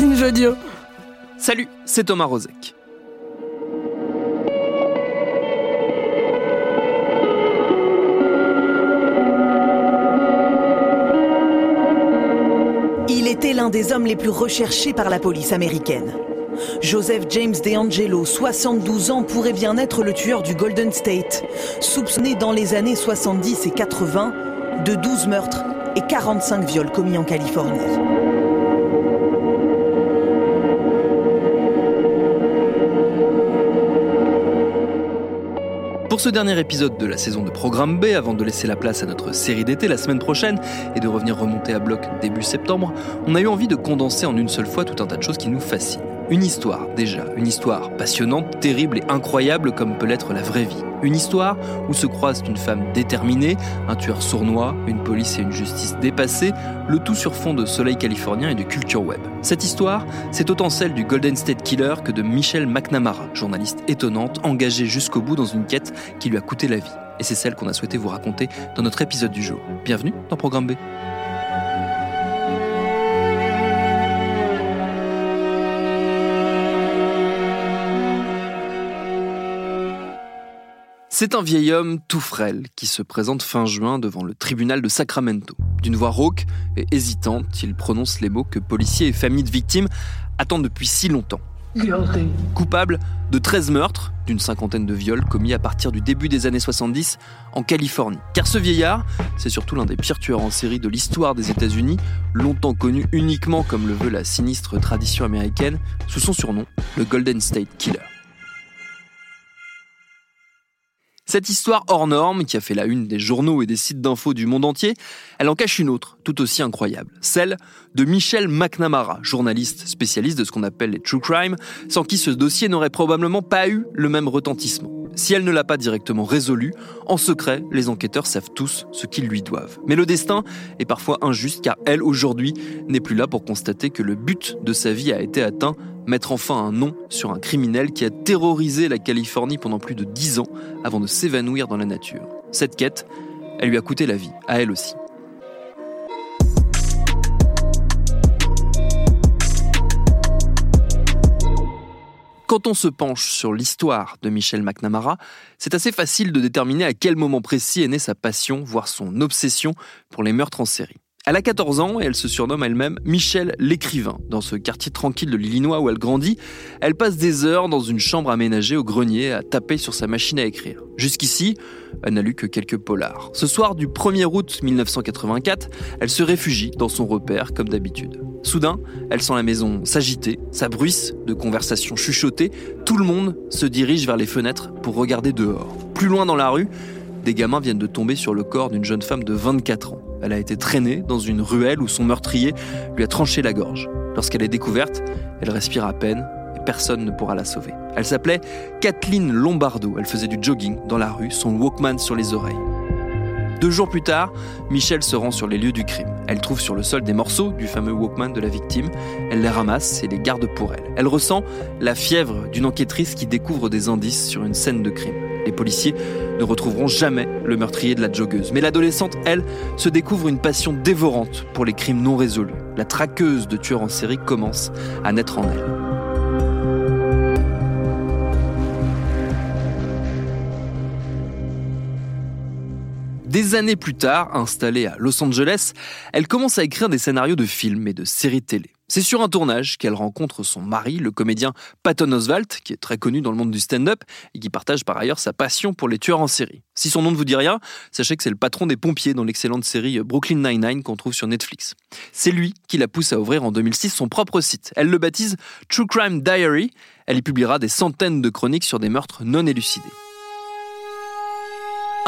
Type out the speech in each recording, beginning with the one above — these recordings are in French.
Binge Audio. Salut, c'est Thomas Rozek. Il était l'un des hommes les plus recherchés par la police américaine. Joseph James DeAngelo, 72 ans, pourrait bien être le tueur du Golden State, soupçonné dans les années 70 et 80 de 12 meurtres et 45 viols commis en Californie. Pour ce dernier épisode de la saison de Programme B, avant de laisser la place à notre série d'été la semaine prochaine et de revenir remonter à bloc début septembre, on a eu envie de condenser en une seule fois tout un tas de choses qui nous fascinent. Une histoire, déjà, une histoire passionnante, terrible et incroyable comme peut l'être la vraie vie. Une histoire où se croisent une femme déterminée, un tueur sournois, une police et une justice dépassée, le tout sur fond de soleil californien et de culture web. Cette histoire, c'est autant celle du Golden State Killer que de Michelle McNamara, journaliste étonnante, engagée jusqu'au bout dans une quête qui lui a coûté la vie. Et c'est celle qu'on a souhaité vous raconter dans notre épisode du jour. Bienvenue dans Programme B. C'est un vieil homme tout frêle qui se présente fin juin devant le tribunal de Sacramento. D'une voix rauque et hésitante, il prononce les mots que policiers et familles de victimes attendent depuis si longtemps. Coupable de 13 meurtres, d'une cinquantaine de viols commis à partir du début des années 70 en Californie. Car ce vieillard, c'est surtout l'un des pires tueurs en série de l'histoire des États-Unis, longtemps connu uniquement comme le veut la sinistre tradition américaine, sous son surnom, le Golden State Killer. Cette histoire hors norme, qui a fait la une des journaux et des sites d'infos du monde entier, elle en cache une autre, tout aussi incroyable, celle de Michelle McNamara, journaliste spécialiste de ce qu'on appelle les true crime, sans qui ce dossier n'aurait probablement pas eu le même retentissement. Si elle ne l'a pas directement résolu, en secret, les enquêteurs savent tous ce qu'ils lui doivent. Mais le destin est parfois injuste car elle, aujourd'hui, n'est plus là pour constater que le but de sa vie a été atteint mettre enfin un nom sur un criminel qui a terrorisé la Californie pendant plus de dix ans avant de s'évanouir dans la nature. Cette quête, elle lui a coûté la vie, à elle aussi. Quand on se penche sur l'histoire de Michel McNamara, c'est assez facile de déterminer à quel moment précis est née sa passion, voire son obsession pour les meurtres en série. Elle a 14 ans et elle se surnomme elle-même Michelle l'écrivain. Dans ce quartier tranquille de l'Illinois où elle grandit, elle passe des heures dans une chambre aménagée au grenier à taper sur sa machine à écrire. Jusqu'ici, elle n'a lu que quelques polars. Ce soir du 1er août 1984, elle se réfugie dans son repère comme d'habitude. Soudain, elle sent la maison s'agiter, ça bruisse de conversations chuchotées, tout le monde se dirige vers les fenêtres pour regarder dehors. Plus loin dans la rue, des gamins viennent de tomber sur le corps d'une jeune femme de 24 ans. Elle a été traînée dans une ruelle où son meurtrier lui a tranché la gorge. Lorsqu'elle est découverte, elle respire à peine et personne ne pourra la sauver. Elle s'appelait Kathleen Lombardo. Elle faisait du jogging dans la rue, son Walkman sur les oreilles. Deux jours plus tard, Michelle se rend sur les lieux du crime. Elle trouve sur le sol des morceaux du fameux Walkman de la victime. Elle les ramasse et les garde pour elle. Elle ressent la fièvre d'une enquêtrice qui découvre des indices sur une scène de crime. Les policiers ne retrouveront jamais le meurtrier de la joggeuse. Mais l'adolescente, elle, se découvre une passion dévorante pour les crimes non résolus. La traqueuse de tueurs en série commence à naître en elle. Des années plus tard, installée à Los Angeles, elle commence à écrire des scénarios de films et de séries télé. C'est sur un tournage qu'elle rencontre son mari, le comédien Patton Oswalt, qui est très connu dans le monde du stand-up et qui partage par ailleurs sa passion pour les tueurs en série. Si son nom ne vous dit rien, sachez que c'est le patron des pompiers dans l'excellente série Brooklyn Nine-Nine qu'on trouve sur Netflix. C'est lui qui la pousse à ouvrir en 2006 son propre site. Elle le baptise True Crime Diary. Elle y publiera des centaines de chroniques sur des meurtres non élucidés.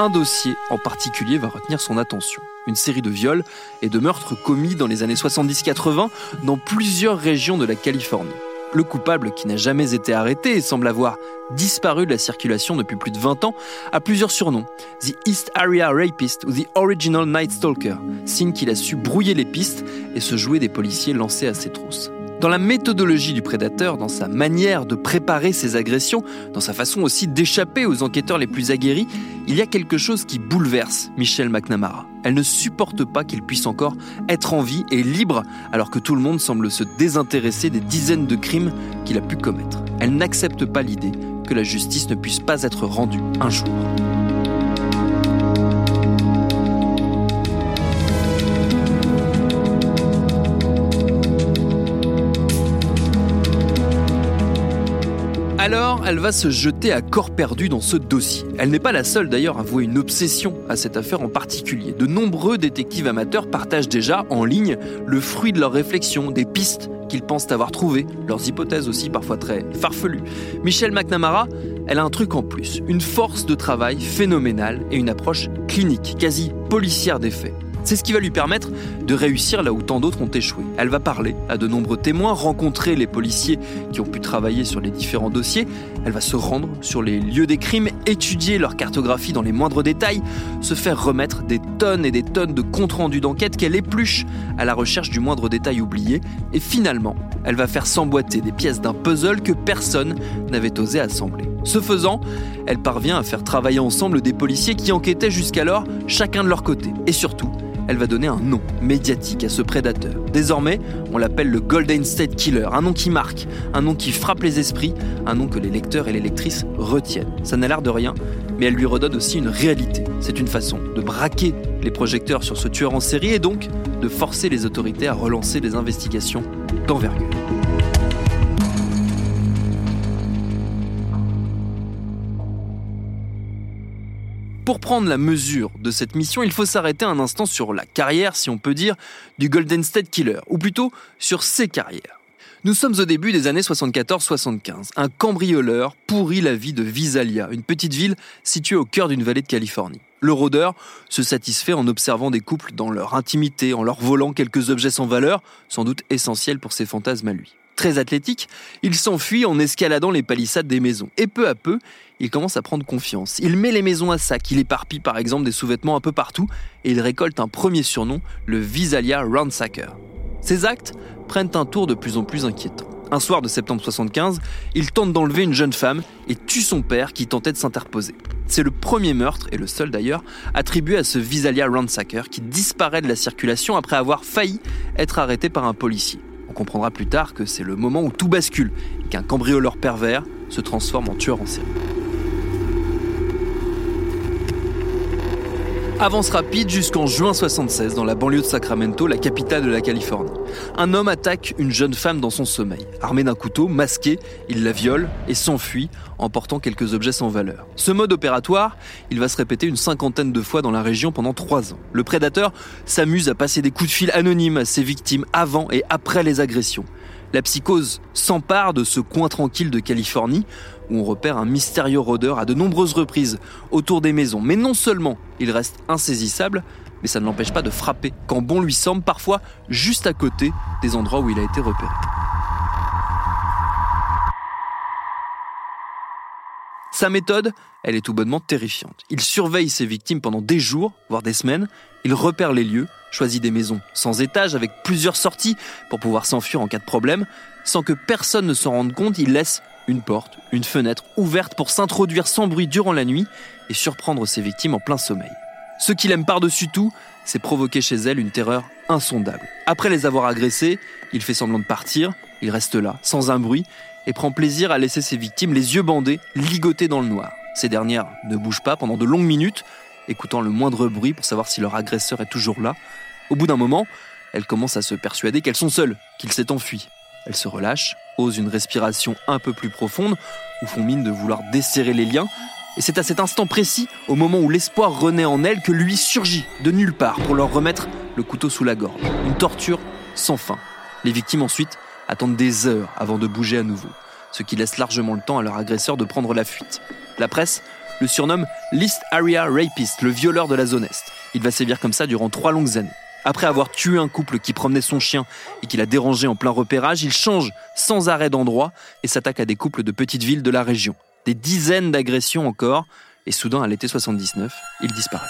Un dossier en particulier va retenir son attention. Une série de viols et de meurtres commis dans les années 70-80 dans plusieurs régions de la Californie. Le coupable, qui n'a jamais été arrêté et semble avoir disparu de la circulation depuis plus de 20 ans, a plusieurs surnoms. The East Area Rapist ou The Original Night Stalker, signe qu'il a su brouiller les pistes et se jouer des policiers lancés à ses trousses. Dans la méthodologie du prédateur, dans sa manière de préparer ses agressions, dans sa façon aussi d'échapper aux enquêteurs les plus aguerris, il y a quelque chose qui bouleverse Michelle McNamara. Elle ne supporte pas qu'il puisse encore être en vie et libre alors que tout le monde semble se désintéresser des dizaines de crimes qu'il a pu commettre. Elle n'accepte pas l'idée que la justice ne puisse pas être rendue un jour. Elle va se jeter à corps perdu dans ce dossier. Elle n'est pas la seule d'ailleurs à vouer une obsession à cette affaire en particulier. De nombreux détectives amateurs partagent déjà en ligne le fruit de leurs réflexions, des pistes qu'ils pensent avoir trouvées, leurs hypothèses aussi parfois très farfelues. Michelle McNamara, elle a un truc en plus, une force de travail phénoménale et une approche clinique, quasi policière des faits. C'est ce qui va lui permettre de réussir là où tant d'autres ont échoué. Elle va parler à de nombreux témoins, rencontrer les policiers qui ont pu travailler sur les différents dossiers, elle va se rendre sur les lieux des crimes, étudier leur cartographie dans les moindres détails, se faire remettre des tonnes et des tonnes de comptes rendus d'enquête qu'elle épluche à la recherche du moindre détail oublié, et finalement, elle va faire s'emboîter des pièces d'un puzzle que personne n'avait osé assembler. Ce faisant, elle parvient à faire travailler ensemble des policiers qui enquêtaient jusqu'alors chacun de leur côté, et surtout, elle va donner un nom médiatique à ce prédateur. Désormais, on l'appelle le Golden State Killer, un nom qui marque, un nom qui frappe les esprits, un nom que les lecteurs et les lectrices retiennent. Ça n'a l'air de rien, mais elle lui redonne aussi une réalité. C'est une façon de braquer les projecteurs sur ce tueur en série et donc de forcer les autorités à relancer des investigations d'envergure. Pour prendre la mesure de cette mission, il faut s'arrêter un instant sur la carrière, si on peut dire, du Golden State Killer, ou plutôt sur ses carrières. Nous sommes au début des années 74-75. Un cambrioleur pourrit la vie de Visalia, une petite ville située au cœur d'une vallée de Californie. Le rôdeur se satisfait en observant des couples dans leur intimité, en leur volant quelques objets sans valeur, sans doute essentiels pour ses fantasmes à lui très athlétique, il s'enfuit en escaladant les palissades des maisons. Et peu à peu, il commence à prendre confiance. Il met les maisons à sac, il éparpille par exemple des sous-vêtements un peu partout, et il récolte un premier surnom, le Visalia Ransacker. Ses actes prennent un tour de plus en plus inquiétant. Un soir de septembre 75, il tente d'enlever une jeune femme et tue son père qui tentait de s'interposer. C'est le premier meurtre, et le seul d'ailleurs, attribué à ce Visalia Ransacker qui disparaît de la circulation après avoir failli être arrêté par un policier. On comprendra plus tard que c'est le moment où tout bascule et qu'un cambrioleur pervers se transforme en tueur en série. Avance rapide jusqu'en juin 76 dans la banlieue de Sacramento, la capitale de la Californie. Un homme attaque une jeune femme dans son sommeil. Armé d'un couteau, masqué, il la viole et s'enfuit en portant quelques objets sans valeur. Ce mode opératoire, il va se répéter une cinquantaine de fois dans la région pendant trois ans. Le prédateur s'amuse à passer des coups de fil anonymes à ses victimes avant et après les agressions. La psychose s'empare de ce coin tranquille de Californie où on repère un mystérieux rôdeur à de nombreuses reprises autour des maisons. Mais non seulement il reste insaisissable, mais ça ne l'empêche pas de frapper quand bon lui semble, parfois juste à côté des endroits où il a été repéré. Sa méthode, elle est tout bonnement terrifiante. Il surveille ses victimes pendant des jours, voire des semaines. Il repère les lieux, choisit des maisons sans étage avec plusieurs sorties pour pouvoir s'enfuir en cas de problème. Sans que personne ne s'en rende compte, il laisse une porte, une fenêtre ouverte pour s'introduire sans bruit durant la nuit et surprendre ses victimes en plein sommeil. Ce qu'il aime par-dessus tout, c'est provoquer chez elles une terreur insondable. Après les avoir agressées, il fait semblant de partir, il reste là, sans un bruit, et prend plaisir à laisser ses victimes les yeux bandés, ligotées dans le noir. Ces dernières ne bougent pas pendant de longues minutes, écoutant le moindre bruit pour savoir si leur agresseur est toujours là. Au bout d'un moment, elles commencent à se persuader qu'elles sont seules, qu'il s'est enfui. Elles se relâchent, une respiration un peu plus profonde, ou font mine de vouloir desserrer les liens. Et c'est à cet instant précis, au moment où l'espoir renaît en elles, que lui surgit de nulle part pour leur remettre le couteau sous la gorge. Une torture sans fin. Les victimes ensuite attendent des heures avant de bouger à nouveau, ce qui laisse largement le temps à leur agresseur de prendre la fuite. La presse le surnomme l'East Area Rapist, le violeur de la zone Est. Il va sévir comme ça durant trois longues années. Après avoir tué un couple qui promenait son chien et qui l'a dérangé en plein repérage, il change sans arrêt d'endroit et s'attaque à des couples de petites villes de la région. Des dizaines d'agressions encore, et soudain, à l'été 79, il disparaît.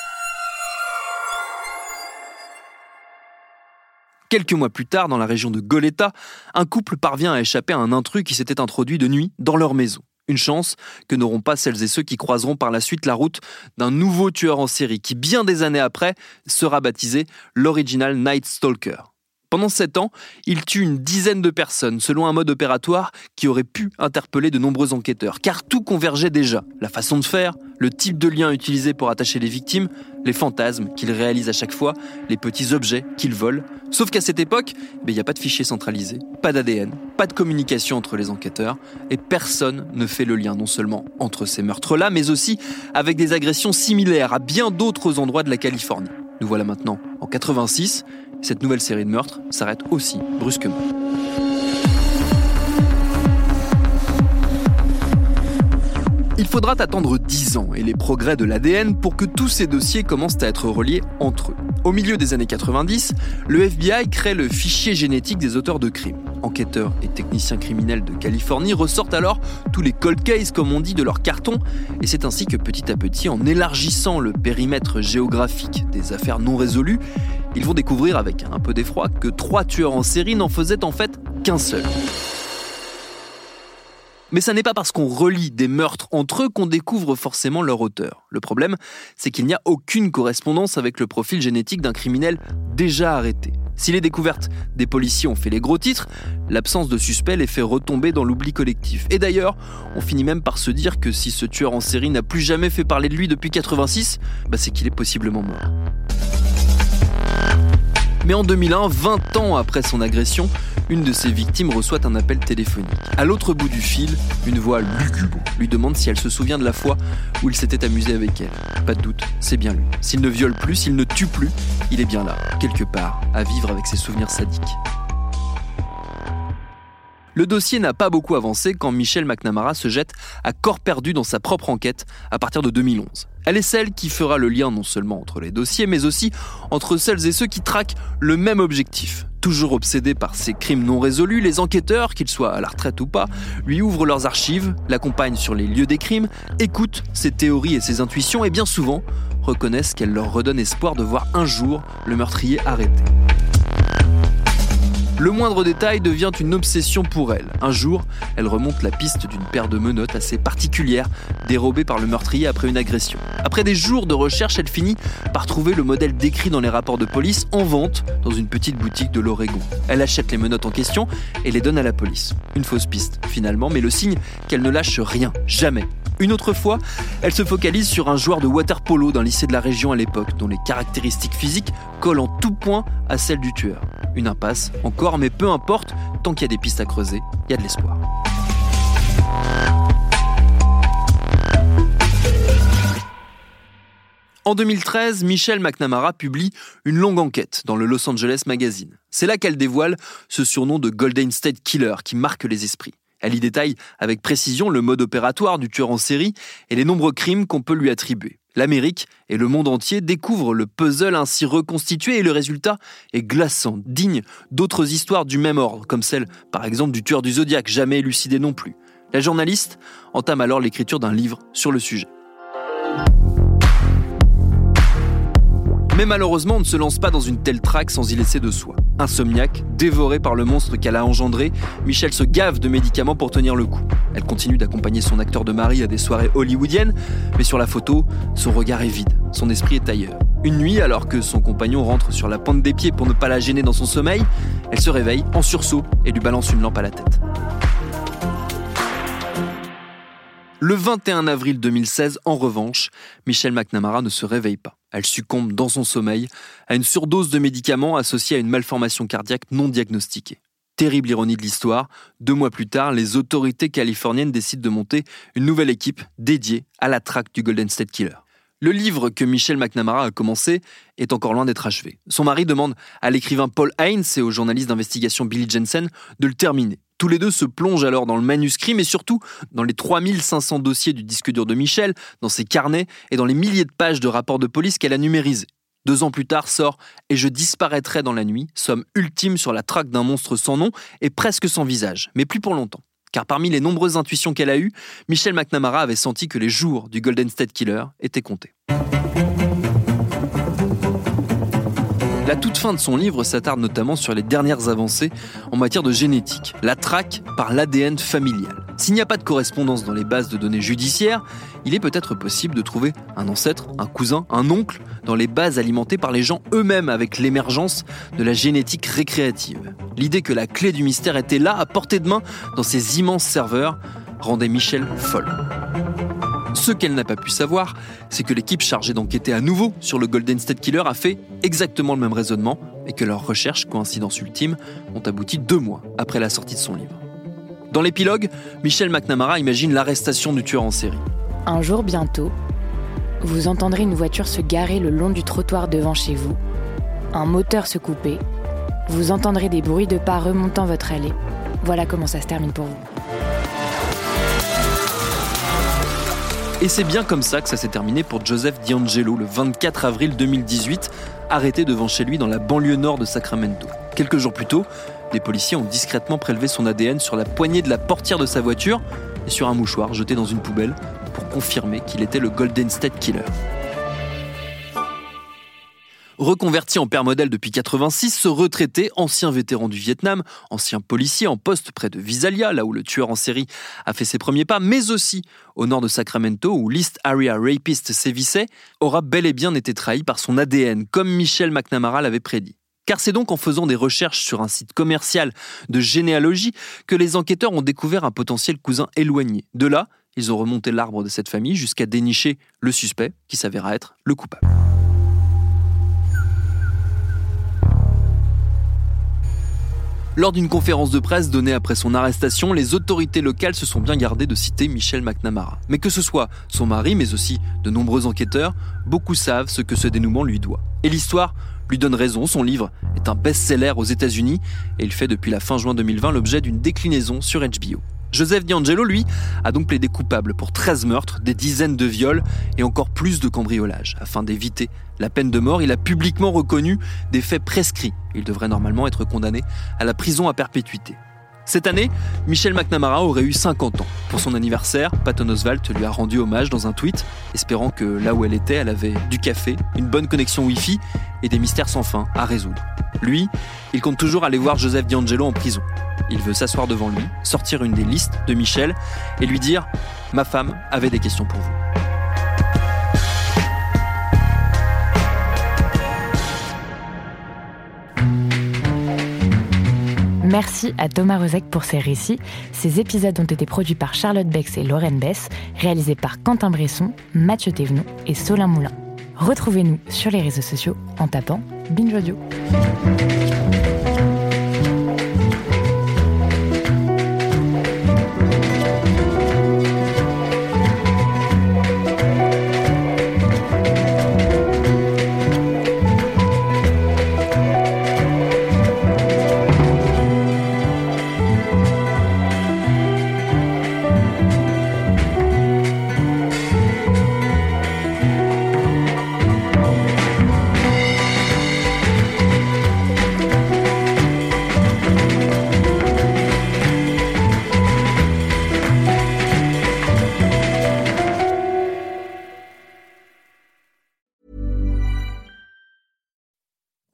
Quelques mois plus tard, dans la région de Goleta, un couple parvient à échapper à un intrus qui s'était introduit de nuit dans leur maison. Une chance que n'auront pas celles et ceux qui croiseront par la suite la route d'un nouveau tueur en série qui, bien des années après, sera baptisé l'Original Night Stalker. Pendant sept ans, il tue une dizaine de personnes selon un mode opératoire qui aurait pu interpeller de nombreux enquêteurs, car tout convergeait déjà. La façon de faire, le type de lien utilisé pour attacher les victimes, les fantasmes qu'il réalise à chaque fois, les petits objets qu'il vole. Sauf qu'à cette époque, ben, il n'y a pas de fichier centralisé, pas d'ADN, pas de communication entre les enquêteurs, et personne ne fait le lien non seulement entre ces meurtres-là, mais aussi avec des agressions similaires à bien d'autres endroits de la Californie. Nous voilà maintenant en 86, cette nouvelle série de meurtres s'arrête aussi brusquement. Il faudra attendre 10 ans et les progrès de l'ADN pour que tous ces dossiers commencent à être reliés entre eux. Au milieu des années 90, le FBI crée le fichier génétique des auteurs de crimes. Enquêteurs et techniciens criminels de Californie ressortent alors tous les cold cases, comme on dit, de leur carton, et c'est ainsi que petit à petit, en élargissant le périmètre géographique des affaires non résolues, ils vont découvrir avec un peu d'effroi que trois tueurs en série n'en faisaient en fait qu'un seul. Mais ça n'est pas parce qu'on relie des meurtres entre eux qu'on découvre forcément leur auteur. Le problème, c'est qu'il n'y a aucune correspondance avec le profil génétique d'un criminel déjà arrêté. Si les découvertes des policiers ont fait les gros titres, l'absence de suspect les fait retomber dans l'oubli collectif. Et d'ailleurs, on finit même par se dire que si ce tueur en série n'a plus jamais fait parler de lui depuis 86, bah c'est qu'il est possiblement mort. Mais en 2001, 20 ans après son agression, une de ses victimes reçoit un appel téléphonique. À l'autre bout du fil, une voix lugubre lui demande si elle se souvient de la fois où il s'était amusé avec elle. Pas de doute, c'est bien lui. S'il ne viole plus, s'il ne tue plus, il est bien là, quelque part, à vivre avec ses souvenirs sadiques. Le dossier n'a pas beaucoup avancé quand Michelle McNamara se jette à corps perdu dans sa propre enquête à partir de 2011. Elle est celle qui fera le lien non seulement entre les dossiers, mais aussi entre celles et ceux qui traquent le même objectif. Toujours obsédés par ces crimes non résolus, les enquêteurs, qu'ils soient à la retraite ou pas, lui ouvrent leurs archives, l'accompagnent sur les lieux des crimes, écoutent ses théories et ses intuitions et bien souvent reconnaissent qu'elle leur redonne espoir de voir un jour le meurtrier arrêté. Le moindre détail devient une obsession pour elle. Un jour, elle remonte la piste d'une paire de menottes assez particulière, dérobée par le meurtrier après une agression. Après des jours de recherche, elle finit par trouver le modèle décrit dans les rapports de police en vente dans une petite boutique de l'Oregon. Elle achète les menottes en question et les donne à la police. Une fausse piste, finalement, mais le signe qu'elle ne lâche rien, jamais. Une autre fois, elle se focalise sur un joueur de water polo d'un lycée de la région à l'époque, dont les caractéristiques physiques collent en tout point à celles du tueur. Une impasse, encore, mais peu importe, tant qu'il y a des pistes à creuser, il y a de l'espoir. En 2013, Michelle McNamara publie une longue enquête dans le Los Angeles Magazine. C'est là qu'elle dévoile ce surnom de Golden State Killer qui marque les esprits. Elle y détaille avec précision le mode opératoire du tueur en série et les nombreux crimes qu'on peut lui attribuer. L'Amérique et le monde entier découvrent le puzzle ainsi reconstitué et le résultat est glaçant, digne d'autres histoires du même ordre, comme celle par exemple du tueur du Zodiac, jamais élucidé non plus. La journaliste entame alors l'écriture d'un livre sur le sujet. Mais malheureusement, on ne se lance pas dans une telle traque sans y laisser de soi. Insomniaque, dévorée par le monstre qu'elle a engendré, Michelle se gave de médicaments pour tenir le coup. Elle continue d'accompagner son acteur de mari à des soirées hollywoodiennes, mais sur la photo, son regard est vide, son esprit est ailleurs. Une nuit, alors que son compagnon rentre sur la pointe des pieds pour ne pas la gêner dans son sommeil, elle se réveille en sursaut et lui balance une lampe à la tête. Le 21 avril 2016, en revanche, Michelle McNamara ne se réveille pas. Elle succombe dans son sommeil à une surdose de médicaments associée à une malformation cardiaque non diagnostiquée. Terrible ironie de l'histoire, deux mois plus tard, les autorités californiennes décident de monter une nouvelle équipe dédiée à la traque du Golden State Killer. Le livre que Michelle McNamara a commencé est encore loin d'être achevé. Son mari demande à l'écrivain Paul Hines et au journaliste d'investigation Billy Jensen de le terminer. Tous les deux se plongent alors dans le manuscrit, mais surtout dans les 3500 dossiers du disque dur de Michel, dans ses carnets et dans les milliers de pages de rapports de police qu'elle a numérisés. Deux ans plus tard sort Et je disparaîtrai dans la nuit, somme ultime sur la traque d'un monstre sans nom et presque sans visage, mais plus pour longtemps. Car parmi les nombreuses intuitions qu'elle a eues, Michel McNamara avait senti que les jours du Golden State Killer étaient comptés. La toute fin de son livre s'attarde notamment sur les dernières avancées en matière de génétique, la traque par l'ADN familial. S'il n'y a pas de correspondance dans les bases de données judiciaires, il est peut-être possible de trouver un ancêtre, un cousin, un oncle dans les bases alimentées par les gens eux-mêmes avec l'émergence de la génétique récréative. L'idée que la clé du mystère était là, à portée de main, dans ces immenses serveurs, rendait Michel folle. Ce qu'elle n'a pas pu savoir, c'est que l'équipe chargée d'enquêter à nouveau sur le Golden State Killer a fait exactement le même raisonnement et que leurs recherches, coïncidence ultime, ont abouti deux mois après la sortie de son livre. Dans l'épilogue, Michel McNamara imagine l'arrestation du tueur en série. Un jour bientôt, vous entendrez une voiture se garer le long du trottoir devant chez vous, un moteur se couper, vous entendrez des bruits de pas remontant votre allée. Voilà comment ça se termine pour vous. Et c'est bien comme ça que ça s'est terminé pour Joseph D'Angelo le 24 avril 2018, arrêté devant chez lui dans la banlieue nord de Sacramento. Quelques jours plus tôt, les policiers ont discrètement prélevé son ADN sur la poignée de la portière de sa voiture et sur un mouchoir jeté dans une poubelle pour confirmer qu'il était le Golden State Killer. Reconverti en père modèle depuis 86, ce retraité, ancien vétéran du Vietnam, ancien policier en poste près de Visalia, là où le tueur en série a fait ses premiers pas, mais aussi au nord de Sacramento, où l'East Area Rapist sévissait, aura bel et bien été trahi par son ADN, comme Michel McNamara l'avait prédit. Car c'est donc en faisant des recherches sur un site commercial de généalogie que les enquêteurs ont découvert un potentiel cousin éloigné. De là, ils ont remonté l'arbre de cette famille jusqu'à dénicher le suspect, qui s'avéra être le coupable. Lors d'une conférence de presse donnée après son arrestation, les autorités locales se sont bien gardées de citer Michel McNamara. Mais que ce soit son mari, mais aussi de nombreux enquêteurs, beaucoup savent ce que ce dénouement lui doit. Et l'histoire lui donne raison, son livre est un best-seller aux États-Unis et il fait depuis la fin juin 2020 l'objet d'une déclinaison sur HBO. Joseph D'Angelo, lui, a donc plaidé coupable pour 13 meurtres, des dizaines de viols et encore plus de cambriolages. Afin d'éviter la peine de mort, il a publiquement reconnu des faits prescrits. Il devrait normalement être condamné à la prison à perpétuité. Cette année, Michelle McNamara aurait eu 50 ans. Pour son anniversaire, Patton Oswalt lui a rendu hommage dans un tweet, espérant que là où elle était, elle avait du café, une bonne connexion Wi-Fi et des mystères sans fin à résoudre. Lui, il compte toujours aller voir Joseph D'Angelo en prison. Il veut s'asseoir devant lui, sortir une des listes de Michel et lui dire Ma femme avait des questions pour vous. Merci à Thomas Rozek pour ses récits. Ces épisodes ont été produits par Charlotte Bex et Lorraine Bess, réalisés par Quentin Bresson, Mathieu Thévenon et Solin Moulin. Retrouvez-nous sur les réseaux sociaux en tapant Binge Audio.